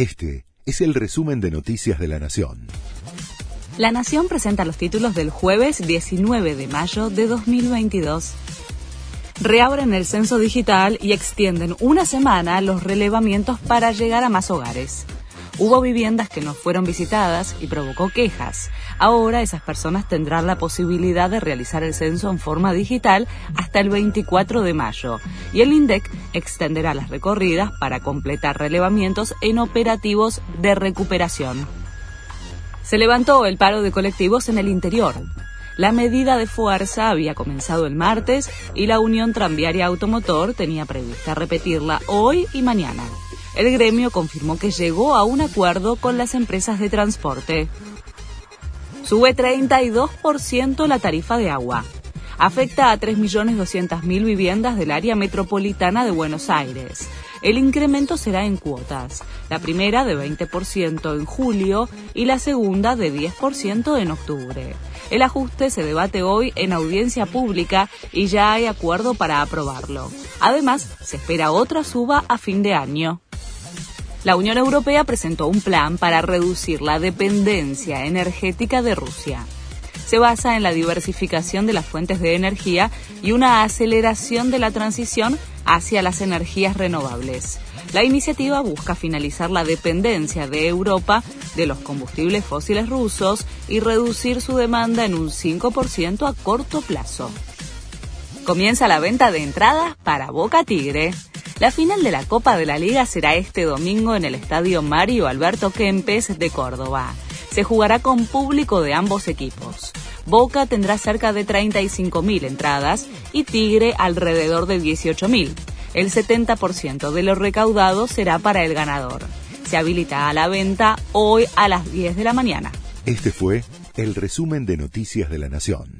Este es el resumen de Noticias de la Nación. La Nación presenta los títulos del jueves 19 de mayo de 2022. Reabren el censo digital y extienden una semana los relevamientos para llegar a más hogares. Hubo viviendas que no fueron visitadas y provocó quejas. Ahora esas personas tendrán la posibilidad de realizar el censo en forma digital hasta el 24 de mayo y el INDEC extenderá las recorridas para completar relevamientos en operativos de recuperación. Se levantó el paro de colectivos en el interior. La medida de fuerza había comenzado el martes y la Unión Tranviaria Automotor tenía prevista repetirla hoy y mañana el gremio confirmó que llegó a un acuerdo con las empresas de transporte. Sube 32% la tarifa de agua. Afecta a 3.200.000 viviendas del área metropolitana de Buenos Aires. El incremento será en cuotas, la primera de 20% en julio y la segunda de 10% en octubre. El ajuste se debate hoy en audiencia pública y ya hay acuerdo para aprobarlo. Además, se espera otra suba a fin de año. La Unión Europea presentó un plan para reducir la dependencia energética de Rusia. Se basa en la diversificación de las fuentes de energía y una aceleración de la transición hacia las energías renovables. La iniciativa busca finalizar la dependencia de Europa de los combustibles fósiles rusos y reducir su demanda en un 5% a corto plazo. Comienza la venta de entradas para Boca Tigre. La final de la Copa de la Liga será este domingo en el Estadio Mario Alberto Kempes de Córdoba. Se jugará con público de ambos equipos. Boca tendrá cerca de 35.000 entradas y Tigre alrededor de 18.000. El 70% de lo recaudado será para el ganador. Se habilita a la venta hoy a las 10 de la mañana. Este fue el resumen de Noticias de la Nación.